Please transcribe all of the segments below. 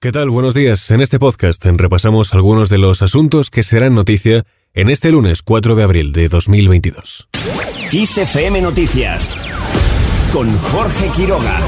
¿Qué tal? Buenos días. En este podcast repasamos algunos de los asuntos que serán noticia en este lunes 4 de abril de 2022. XFM Noticias con Jorge Quiroga.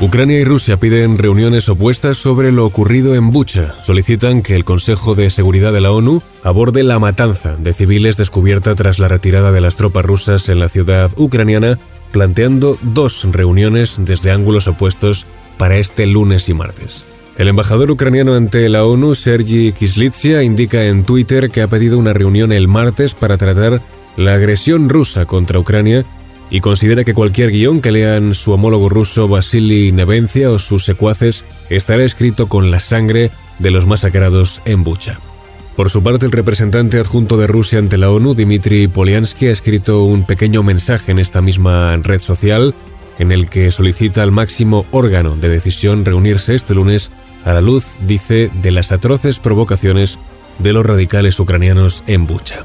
Ucrania y Rusia piden reuniones opuestas sobre lo ocurrido en Bucha. Solicitan que el Consejo de Seguridad de la ONU aborde la matanza de civiles descubierta tras la retirada de las tropas rusas en la ciudad ucraniana, planteando dos reuniones desde ángulos opuestos para este lunes y martes. El embajador ucraniano ante la ONU, Sergi Kislitsia, indica en Twitter que ha pedido una reunión el martes para tratar la agresión rusa contra Ucrania y considera que cualquier guion que lean su homólogo ruso Vasily Nevencia o sus secuaces estará escrito con la sangre de los masacrados en Bucha. Por su parte, el representante adjunto de Rusia ante la ONU, Dmitry Polyansky, ha escrito un pequeño mensaje en esta misma red social en el que solicita al máximo órgano de decisión reunirse este lunes a la luz, dice, de las atroces provocaciones de los radicales ucranianos en Bucha.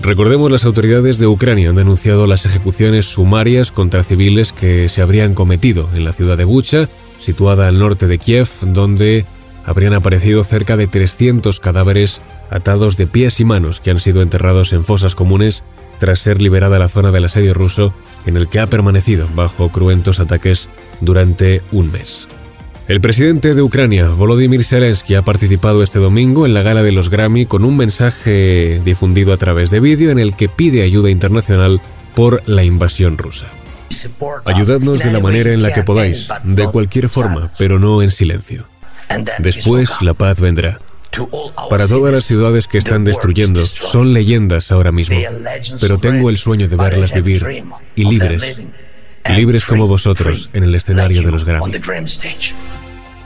Recordemos, las autoridades de Ucrania han denunciado las ejecuciones sumarias contra civiles que se habrían cometido en la ciudad de Bucha, situada al norte de Kiev, donde habrían aparecido cerca de 300 cadáveres atados de pies y manos que han sido enterrados en fosas comunes tras ser liberada la zona del asedio ruso en el que ha permanecido bajo cruentos ataques durante un mes. El presidente de Ucrania, Volodymyr Zelensky, ha participado este domingo en la gala de los Grammy con un mensaje difundido a través de vídeo en el que pide ayuda internacional por la invasión rusa. Ayudadnos de la manera en la que podáis, de cualquier forma, pero no en silencio. Después la paz vendrá. Para todas las ciudades que están destruyendo, son leyendas ahora mismo, pero tengo el sueño de verlas vivir y libres, libres como vosotros en el escenario de los Grammy.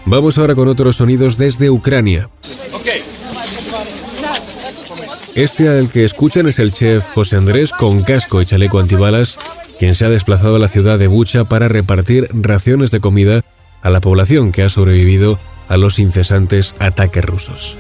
Vamos ahora con otros sonidos desde Ucrania. Este al que escuchan es el chef José Andrés con casco y chaleco antibalas, quien se ha desplazado a la ciudad de Bucha para repartir raciones de comida a la población que ha sobrevivido a los incesantes ataques rusos.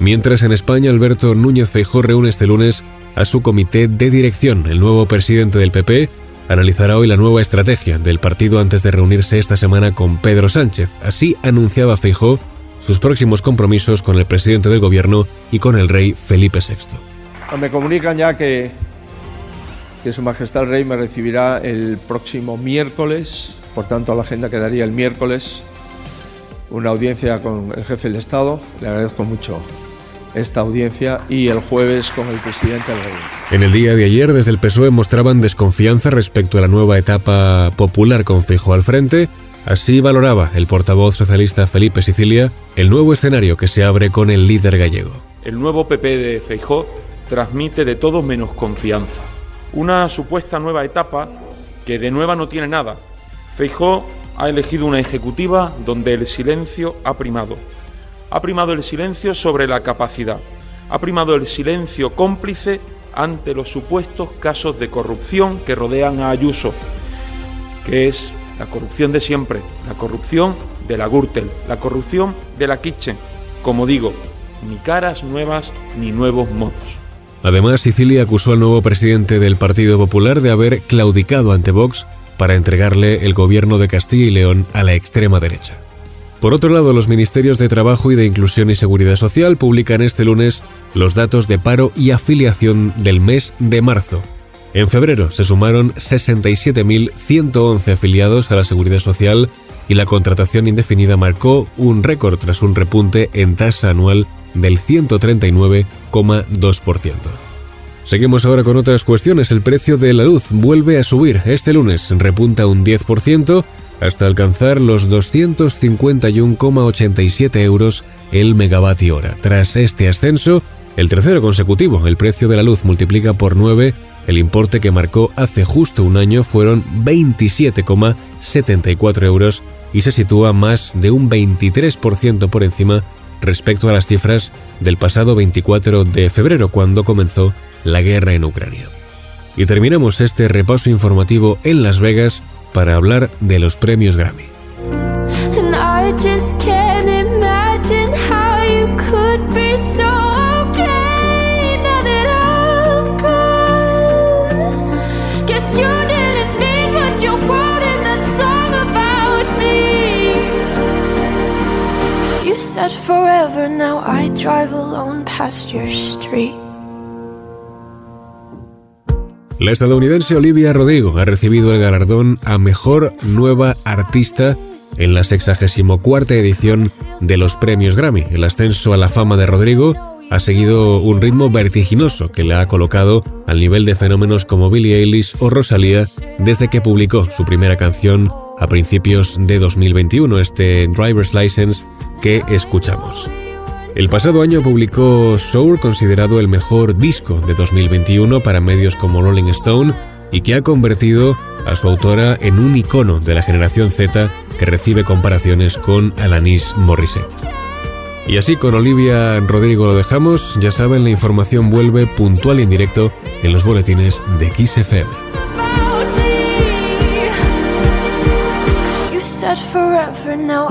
Mientras en España Alberto Núñez Feijóo reúne este lunes a su comité de dirección, el nuevo presidente del PP analizará hoy la nueva estrategia del partido antes de reunirse esta semana con Pedro Sánchez. Así anunciaba Feijó sus próximos compromisos con el presidente del gobierno y con el rey Felipe VI. Me comunican ya que, que Su Majestad el Rey me recibirá el próximo miércoles, por tanto la agenda quedaría el miércoles, una audiencia con el jefe del Estado. Le agradezco mucho esta audiencia y el jueves con el presidente del gobierno. En el día de ayer, desde el PSOE mostraban desconfianza respecto a la nueva etapa popular con Fijo al frente. Así valoraba el portavoz socialista Felipe Sicilia el nuevo escenario que se abre con el líder gallego. El nuevo PP de Feijó transmite de todo menos confianza. Una supuesta nueva etapa que de nueva no tiene nada. Feijó ha elegido una ejecutiva donde el silencio ha primado ha primado el silencio sobre la capacidad, ha primado el silencio cómplice ante los supuestos casos de corrupción que rodean a Ayuso, que es la corrupción de siempre, la corrupción de la Gürtel, la corrupción de la Kitchen. Como digo, ni caras nuevas ni nuevos modos. Además, Sicilia acusó al nuevo presidente del Partido Popular de haber claudicado ante Vox para entregarle el gobierno de Castilla y León a la extrema derecha. Por otro lado, los Ministerios de Trabajo y de Inclusión y Seguridad Social publican este lunes los datos de paro y afiliación del mes de marzo. En febrero se sumaron 67.111 afiliados a la Seguridad Social y la contratación indefinida marcó un récord tras un repunte en tasa anual del 139,2%. Seguimos ahora con otras cuestiones. El precio de la luz vuelve a subir. Este lunes repunta un 10% hasta alcanzar los 251,87 euros el megavatio hora. Tras este ascenso, el tercero consecutivo, el precio de la luz multiplica por 9 el importe que marcó hace justo un año fueron 27,74 euros y se sitúa más de un 23% por encima respecto a las cifras del pasado 24 de febrero cuando comenzó la guerra en Ucrania. Y terminamos este repaso informativo en Las Vegas para hablar de los premios Grammy. said forever, now I drive alone past your street. La estadounidense Olivia Rodrigo ha recibido el galardón a Mejor Nueva Artista en la 64 edición de los premios Grammy. El ascenso a la fama de Rodrigo ha seguido un ritmo vertiginoso que le ha colocado al nivel de fenómenos como Billie Eilish o Rosalía desde que publicó su primera canción a principios de 2021, este Driver's License que escuchamos. El pasado año publicó Soul, considerado el mejor disco de 2021 para medios como Rolling Stone, y que ha convertido a su autora en un icono de la generación Z que recibe comparaciones con Alanis Morissette. Y así con Olivia Rodrigo lo dejamos, ya saben, la información vuelve puntual y en directo en los boletines de XFM. forever, now.